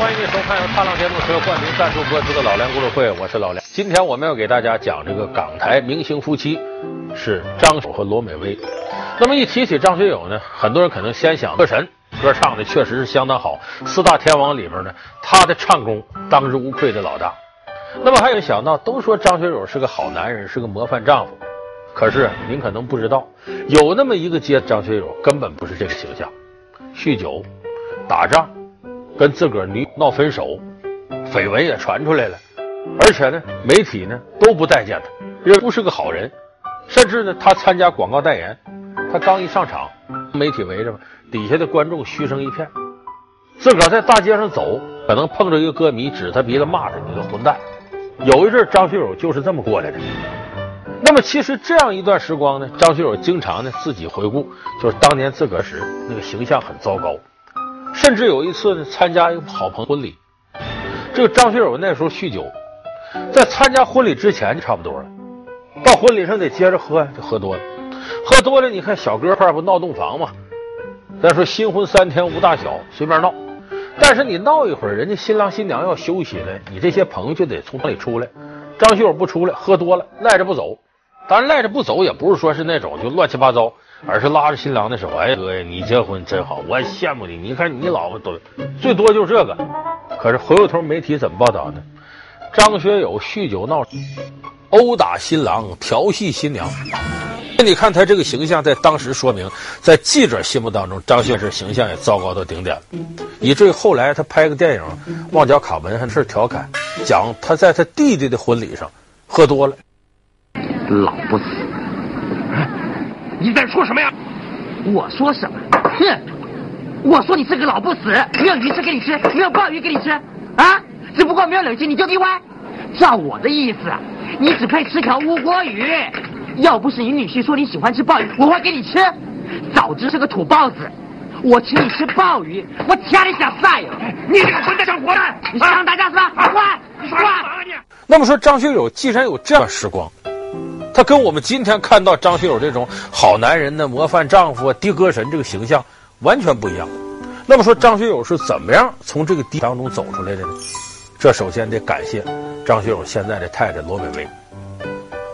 欢迎您收看由踏浪电动车冠名赞助播出的《老梁故事会》，我是老梁。今天我们要给大家讲这个港台明星夫妻是张学友和罗美薇。那么一提起张学友呢，很多人可能先想歌神，歌唱的确实是相当好。四大天王里面呢，他的唱功当之无愧的老大。那么还有想到，都说张学友是个好男人，是个模范丈夫。可是您可能不知道，有那么一个接张学友根本不是这个形象，酗酒、打仗。跟自个儿女闹分手，绯闻也传出来了，而且呢，媒体呢都不待见他，认为不是个好人，甚至呢，他参加广告代言，他刚一上场，媒体围着嘛，底下的观众嘘声一片，自个儿在大街上走，可能碰着一个歌迷指他鼻子骂他，你个混蛋。有一阵张学友就是这么过来的。那么其实这样一段时光呢，张学友经常呢自己回顾，就是当年自个儿时那个形象很糟糕。甚至有一次呢，参加一个好朋友婚礼，这个张学友那时候酗酒，在参加婚礼之前就差不多了，到婚礼上得接着喝，就喝多了，喝多了，你看小哥块不闹洞房嘛？再说新婚三天无大小，随便闹，但是你闹一会儿，人家新郎新娘要休息了，你这些朋友就得从那里出来。张学友不出来，喝多了，赖着不走。当然赖着不走，也不是说是那种就乱七八糟。而是拉着新郎的手，哎哥呀，你结婚真好，我羡慕你。你看你老婆都最多就是这个。可是回过头媒体怎么报道呢？张学友酗酒闹，殴打新郎，调戏新娘。那你看他这个形象，在当时说明，在记者心目当中，张学友形象也糟糕到顶点了，以至于后来他拍个电影《旺角卡门》还是调侃，讲他在他弟弟的婚礼上喝多了，老不死。你在说什么呀？我说什么？哼！我说你是个老不死，没有鱼吃给你吃，没有鲍鱼给你吃，啊！只不过没有冷气你就例外。照我的意思，你只配吃条乌锅鱼。要不是你女婿说你喜欢吃鲍鱼，我会给你吃。早知是个土包子，我请你吃鲍鱼，我掐你下菜哟！你这个混蛋想活的，你想打架是吧？滚！你滚！那么说，张学友既然有这样的时光。他跟我们今天看到张学友这种好男人的模范丈夫、的歌神这个形象完全不一样。那么说，张学友是怎么样从这个低当中走出来的呢？这首先得感谢张学友现在的太太罗美薇。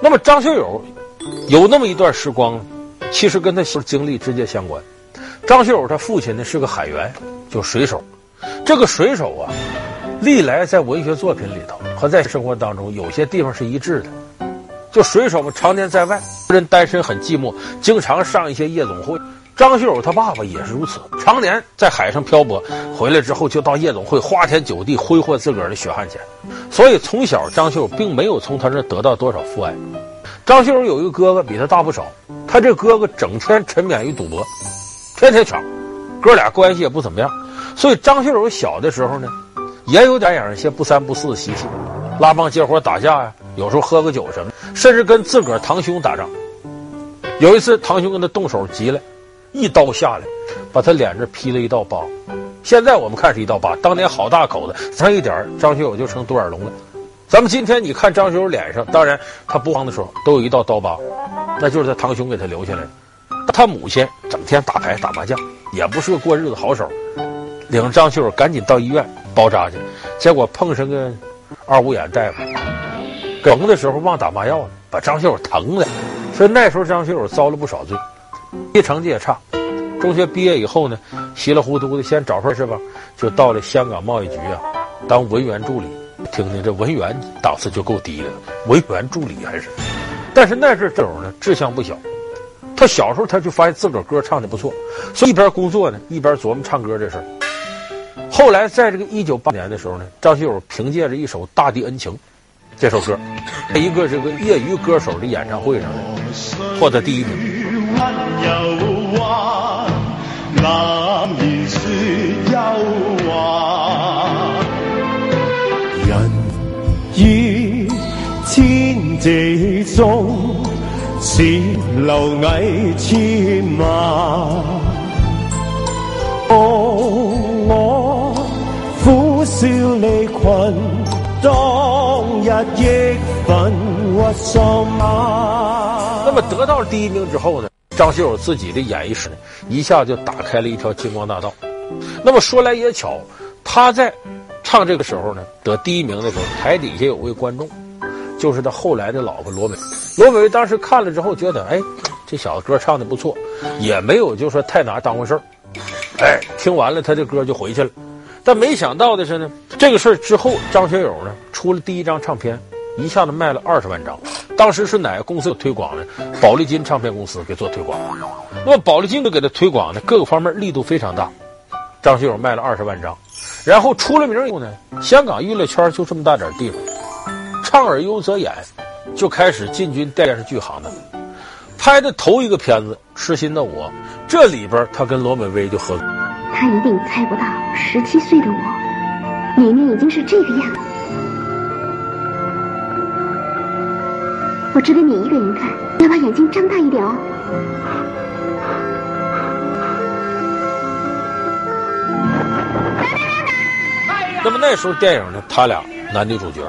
那么，张学友有那么一段时光，其实跟他经历直接相关。张学友他父亲呢是个海员，就水手。这个水手啊，历来在文学作品里头和在生活当中有些地方是一致的。就水手们常年在外，人单身很寂寞，经常上一些夜总会。张学友他爸爸也是如此，常年在海上漂泊，回来之后就到夜总会花天酒地，挥霍自个儿的血汗钱。所以从小张学友并没有从他那得到多少父爱。张学友有一个哥哥比他大不少，他这哥哥整天沉湎于赌博，天天抢，哥俩关系也不怎么样。所以张学友小的时候呢，也有点养一些不三不四的习气，拉帮结伙打架呀。有时候喝个酒什么，甚至跟自个儿堂兄打仗。有一次，堂兄跟他动手急了，一刀下来，把他脸上劈了一道疤。现在我们看是一道疤，当年好大口子，差一点张学友就成独眼龙了。咱们今天你看张学友脸上，当然他不慌的时候都有一道刀疤，那就是他堂兄给他留下来的。他母亲整天打牌打麻将，也不是个过日子好手，领着张学友赶紧到医院包扎去，结果碰上个二五眼大夫。疼的时候忘打麻药了，把张学友疼的，所以那时候张学友遭了不少罪，学习成绩也差。中学毕业以后呢，稀里糊涂的先找份是吧，就到了香港贸易局啊，当文员助理。听听这文员档次就够低的，文员助理还是。但是那阵这种呢，志向不小。他小时候他就发现自个儿歌唱的不错，所以一边工作呢，一边琢磨唱歌这事儿。后来在这个一九八年的时候呢，张学友凭借着一首《大地恩情》。这首歌，在一个这个业余歌手的演唱会上呢获得第一名。人于天地中，似蝼蚁千万。笑离群。当日忆愤郁心啊！那么得到第一名之后呢，张学友自己的演艺史一下就打开了一条金光大道。那么说来也巧，他在唱这个时候呢，得第一名的时候，台底下有位观众，就是他后来的老婆罗美。罗美当时看了之后，觉得哎，这小子歌唱的不错，也没有就说太拿当回事儿。哎，听完了他的歌就回去了。但没想到的是呢，这个事儿之后，张学友呢出了第一张唱片，一下子卖了二十万张。当时是哪个公司有推广呢？宝丽金唱片公司给做推广。那么宝丽金给他推广呢，各个方面力度非常大。张学友卖了二十万张，然后出了名以后呢，香港娱乐圈就这么大点地方，唱而优则演，就开始进军电视剧行当。拍的头一个片子《痴心的我》，这里边他跟罗美薇就合作。他一定猜不到，十七岁的我，里面已经是这个样子。我只给你一个人看，要把眼睛张大一点哦。那么那时候电影呢，他俩男女主角，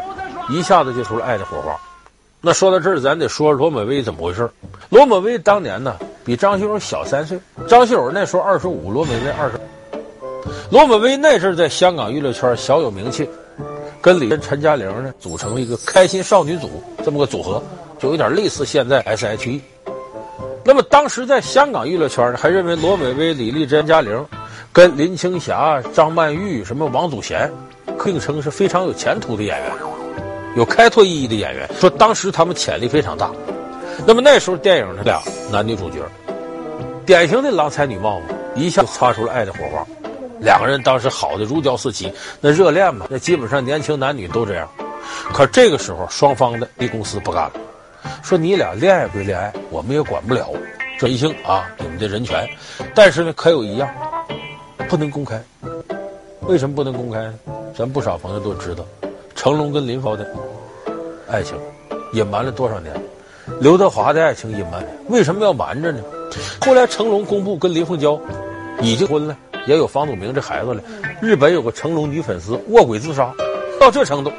一下子就出了爱的火花。那说到这儿，咱得说罗美薇怎么回事。罗美薇当年呢，比张学友小三岁。张学友那时候二十五，罗美薇二十。罗美薇那阵在香港娱乐圈小有名气，跟李珍、陈嘉玲呢组成了一个开心少女组这么个组合，就有点类似现在 S.H.E。那么当时在香港娱乐圈呢，还认为罗美薇、李丽珍、嘉玲。跟林青霞、张曼玉、什么王祖贤，并称是非常有前途的演员，有开拓意义的演员。说当时他们潜力非常大。那么那时候电影呢，俩男女主角，典型的郎才女貌嘛，一下就擦出了爱的火花。两个人当时好的如胶似漆，那热恋嘛，那基本上年轻男女都这样。可这个时候，双方的 A 公司不干了，说你俩恋爱归恋爱，我们也管不了，这一性啊，你们的人权。但是呢，可有一样。不能公开，为什么不能公开呢？咱不少朋友都知道，成龙跟林峰的爱情隐瞒了多少年？刘德华的爱情隐瞒，为什么要瞒着呢？后来成龙公布跟林凤娇已经婚了，也有房祖名这孩子了。日本有个成龙女粉丝卧轨自杀，到这程度，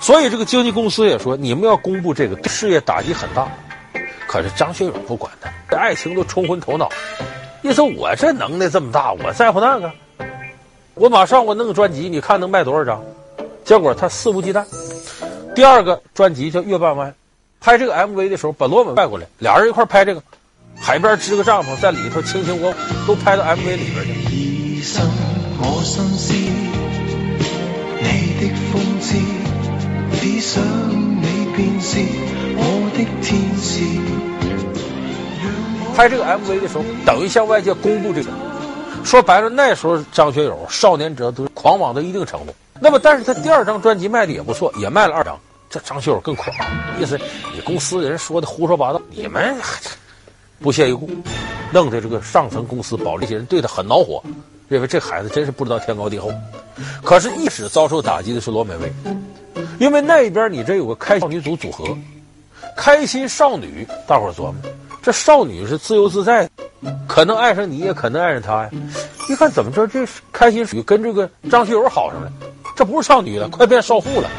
所以这个经纪公司也说，你们要公布这个，事业打击很大。可是张学友不管他，这爱情都冲昏头脑。你说我这能耐这么大，我在乎那个？我马上我弄个专辑，你看能卖多少张？结果他肆无忌惮。第二个专辑叫《月半弯》，拍这个 MV 的时候把罗美带过来，俩人一块拍这个，海边支个帐篷，在里头卿卿我我，都拍到 MV 里边去。生我心思，你的风姿，只想你便是我的天使。拍这个 MV 的时候，等于向外界公布这个。说白了，那时候张学友少年者都狂妄到一定程度。那么，但是他第二张专辑卖的也不错，也卖了二张。这张学友更狂，意思你公司的人说的胡说八道，你们不屑一顾，弄得这个上层公司保利这些人对他很恼火，认为这孩子真是不知道天高地厚。可是，一直遭受打击的是罗美薇，因为那边你这有个开少女组组合，开心少女，大伙琢磨。这少女是自由自在，可能爱上你，也可能爱上他呀。一看怎么着，这开心属于跟这个张学友好上了，这不是少女了，快变少妇了，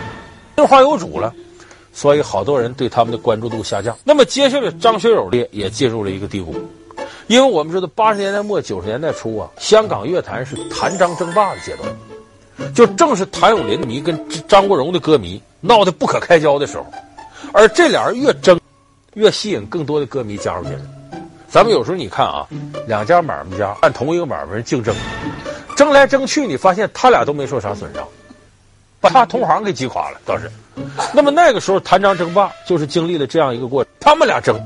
有花有主了。所以好多人对他们的关注度下降。那么接下来，张学友的也进入了一个低谷，因为我们知道八十年代末九十年代初啊，香港乐坛是谭张争霸的阶段，就正是谭咏麟迷跟张国荣的歌迷闹得不可开交的时候，而这俩人越争。越吸引更多的歌迷加入进来。咱们有时候你看啊，两家买卖家按同一个买卖人竞争，争来争去，你发现他俩都没受啥损伤，把他同行给击垮了倒是。那么那个时候谭张争霸就是经历了这样一个过程，他们俩争，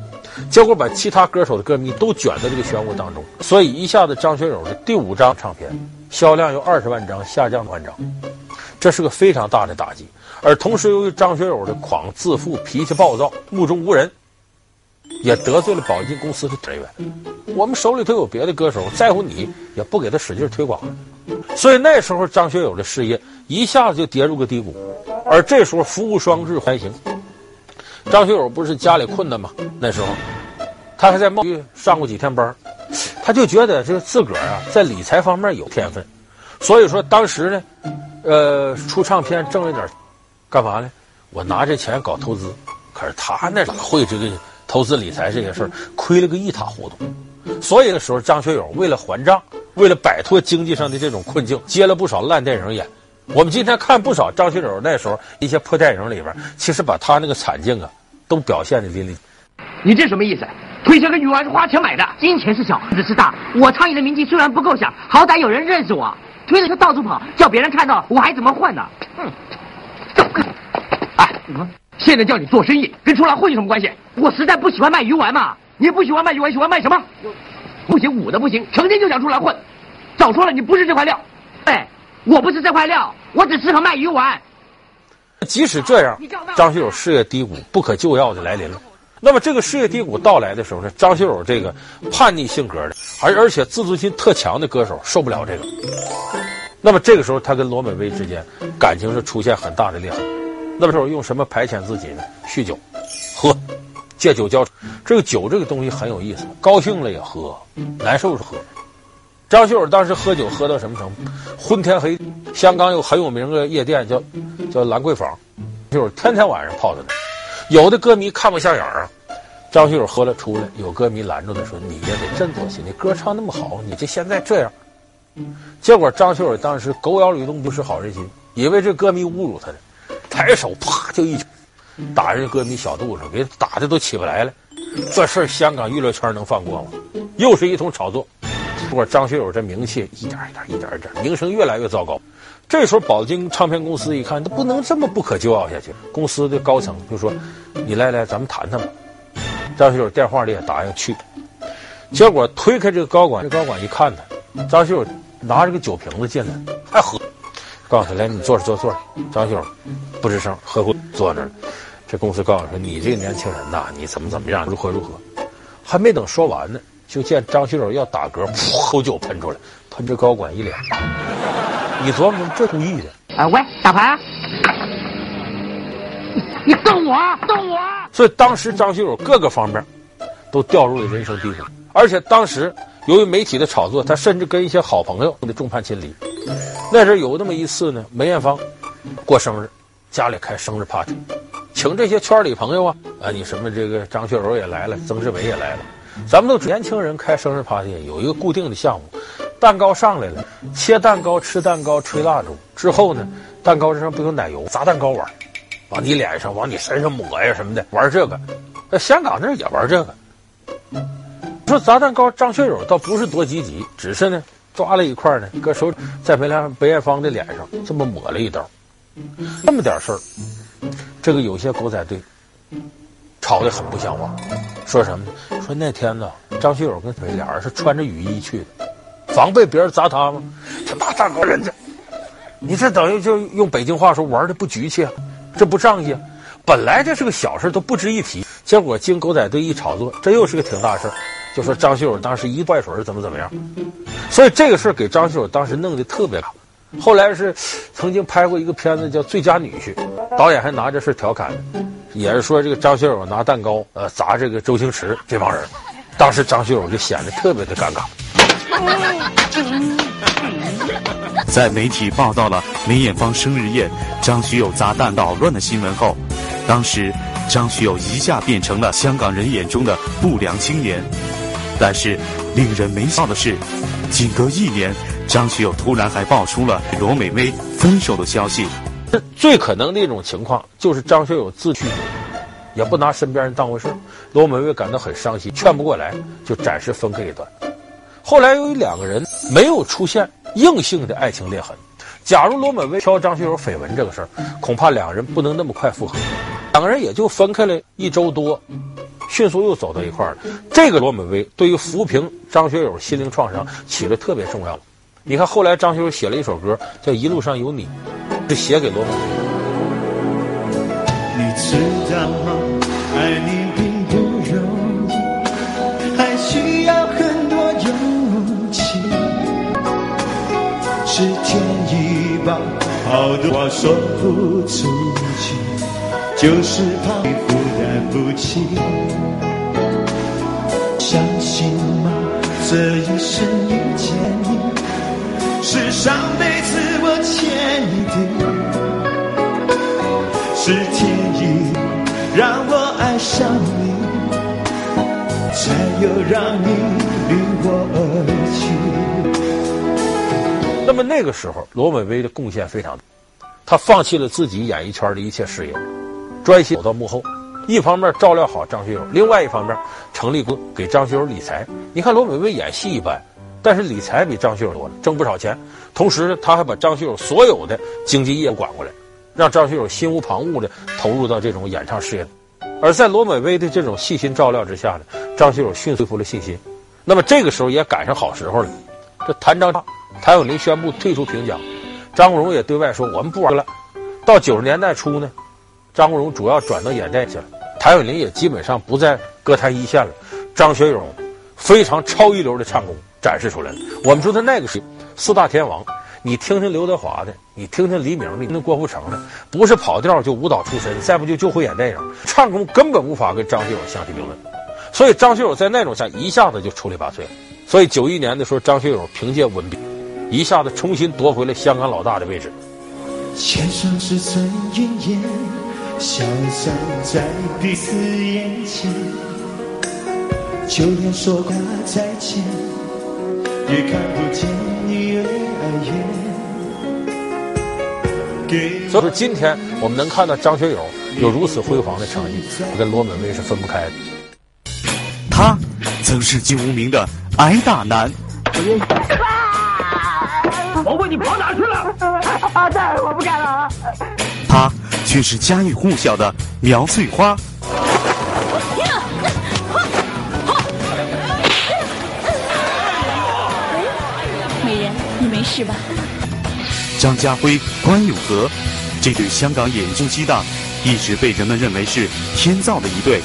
结果把其他歌手的歌迷都卷到这个漩涡当中，所以一下子张学友的第五张唱片销量由二十万张下降万张，这是个非常大的打击。而同时由于张学友的狂自负、脾气暴躁、目中无人。也得罪了宝丽金公司的人员。我们手里头有别的歌手，在乎你也不给他使劲推广。所以那时候张学友的事业一下子就跌入个低谷。而这时候福无双至还行。张学友不是家里困难吗？那时候他还在贸易上过几天班，他就觉得这个自个儿啊在理财方面有天分。所以说当时呢，呃，出唱片挣了点，干嘛呢？我拿这钱搞投资。可是他那哪会这个？投资理财这些事儿亏了个一塌糊涂，所以那时候张学友为了还账，为了摆脱经济上的这种困境，接了不少烂电影演，我们今天看不少张学友那时候一些破电影里边，其实把他那个惨境啊，都表现的淋漓。你这什么意思？推车跟鱼丸是花钱买的，金钱是小，日子是大。我苍蝇的名气虽然不够响，好歹有人认识我。推着车到处跑，叫别人看到我还怎么混呢？哼！哎，现在叫你做生意，跟出来混有什么关系？我实在不喜欢卖鱼丸嘛。你不喜欢卖鱼丸，喜欢卖什么？不行，武的不行，成天就想出来混。早说了，你不是这块料。哎。我不是这块料，我只适合卖鱼丸。即使这样，张学友事业低谷不可救药的来临了。那么这个事业低谷到来的时候呢，张学友这个叛逆性格的，而而且自尊心特强的歌手受不了这个。那么这个时候，他跟罗美薇之间感情是出现很大的裂痕。那么时候用什么排遣自己呢？酗酒，喝，借酒浇愁。这个酒这个东西很有意思，高兴了也喝，难受是喝。张学友当时喝酒喝到什么程度？昏天黑地，香港有很有名的夜店叫叫兰桂坊，就是天天晚上泡在那。有的歌迷看不下眼啊，张学友喝了出来，有歌迷拦住他说：“你也得振作起，你歌唱那么好，你这现在这样。”结果张学友当时狗咬吕洞宾，不识好人心，以为这歌迷侮辱他呢，抬手啪就一拳打人歌迷小肚子上，给打的都起不来了。这事儿香港娱乐圈能放过吗？又是一通炒作。结果张学友这名气一点一点一点一点，名声越来越糟糕。这时候宝晶唱片公司一看，他不能这么不可救药下去。公司的高层就说：“你来来，咱们谈谈吧。”张学友电话里也答应去。结果推开这个高管，这高管一看他，张学友拿着个酒瓶子进来，还喝。告诉他：“来，你坐着坐坐。”张学友不吱声，喝过坐那儿。这公司告诉说：“你这个年轻人呐，你怎么怎么样，如何如何。”还没等说完呢。就见张学友要打嗝，噗，口酒喷出来，喷着高管一脸。你琢磨，这故意的？啊，喂，打牌啊！你瞪我，瞪我！所以当时张学友各个方面都掉入了人生低谷，而且当时由于媒体的炒作，他甚至跟一些好朋友都众叛亲离。那时有那么一次呢，梅艳芳过生日，家里开生日 party，请这些圈里朋友啊，啊，你什么这个张学友也来了，曾志伟也来了。咱们都年轻人开生日 party 有一个固定的项目，蛋糕上来了，切蛋糕、吃蛋糕、吹蜡烛之后呢，蛋糕上不有奶油，砸蛋糕玩，往你脸上、往你身上抹呀什么的，玩这个。在香港那也玩这个。说砸蛋糕，张学友倒不是多积极，只是呢抓了一块呢，搁手在梅兰梅艳芳的脸上这么抹了一刀，这么点事儿，这个有些狗仔队吵得很不像话，说什么呢？说那天呢，张学友跟谁俩人是穿着雨衣去的，防备别人砸他吗？这大蛋糕人家，你这等于就用北京话说玩的不局气啊，这不仗义啊。本来这是个小事，都不值一提，结果经狗仔队一炒作，这又是个挺大事。就说张学友当时一坏水怎么怎么样，所以这个事给张学友当时弄得特别大。后来是曾经拍过一个片子叫《最佳女婿》，导演还拿这事调侃。也是说这个张学友拿蛋糕呃砸这个周星驰这帮人，当时张学友就显得特别的尴尬。在媒体报道了梅艳芳生日宴张学友砸蛋捣乱的新闻后，当时张学友一下变成了香港人眼中的不良青年。但是令人没想到的是，仅隔一年，张学友突然还爆出了罗美薇分手的消息。最可能的一种情况就是张学友自去，也不拿身边人当回事。罗美薇感到很伤心，劝不过来，就暂时分开一段。后来由于两个人没有出现硬性的爱情裂痕，假如罗美薇挑张学友绯闻这个事儿，恐怕两个人不能那么快复合。两个人也就分开了一周多，迅速又走到一块儿了。这个罗美薇对于抚平张学友心灵创伤起了特别重要。你看后来张学友写了一首歌叫《一路上有你》。是写给罗美薇。你知道吗？爱你并不容易，还需要很多勇气。时间一把好多话说不出去，就是怕你负担不起。相信吗？这一生遇见你，是上辈子我欠你的。是天意让我爱上你，才又让你离我而去。那么那个时候，罗美薇的贡献非常大。她放弃了自己演艺圈的一切事业，专心走到幕后。一方面照料好张学友，另外一方面成立过给张学友理财。你看罗美薇演戏一般，但是理财比张学友多了，挣不少钱。同时，他还把张学友所有的经济业务管过来，让张学友心无旁骛的投入到这种演唱事业。而在罗美薇的这种细心照料之下呢，张学友迅速恢复了信心。那么这个时候也赶上好时候了，这谭张，谭咏麟宣布退出评奖，张国荣也对外说我们不玩了。到九十年代初呢。张国荣主要转到演电影去了，谭咏麟也基本上不在歌坛一线了。张学友非常超一流的唱功展示出来了。我们说他那个时候四大天王，你听听刘德华的，你听听黎明的，那郭富城的，不是跑调就舞蹈出身，再不就就会演电影，唱功根本无法跟张学友相提并论。所以张学友在那种下一下子就出类拔萃了。所以九一年的时候，张学友凭借《文笔》，一下子重新夺回了香港老大的位置。牵手是最云烟消散在彼此眼前，就连说过再见，也看不见你越来越远。所以说，今天我们能看到张学友有如此辉煌的成绩，跟罗美薇是分不开的。他曾是金无名的挨打男。我问你跑哪去了？啊，大人，我不干了。他却是家喻户晓的苗翠花。是吧？张家辉、关咏荷这对香港演艺中激荡，一直被人们认为是天造的一对。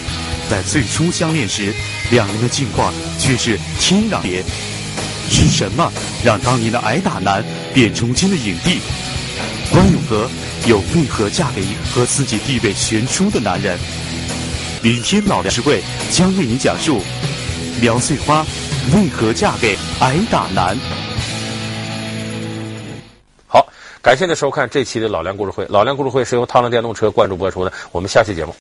在最初相恋时，两人的境况却是天壤别。是什么让当年的挨打男变如今的影帝？关咏荷又为何嫁给和自己地位悬殊的男人？明天老梁实惠将为你讲述苗翠花为何嫁给挨打男。感谢您收看这期的老梁故事会。老梁故事会是由汤浪电动车赞助播出的。我们下期节目。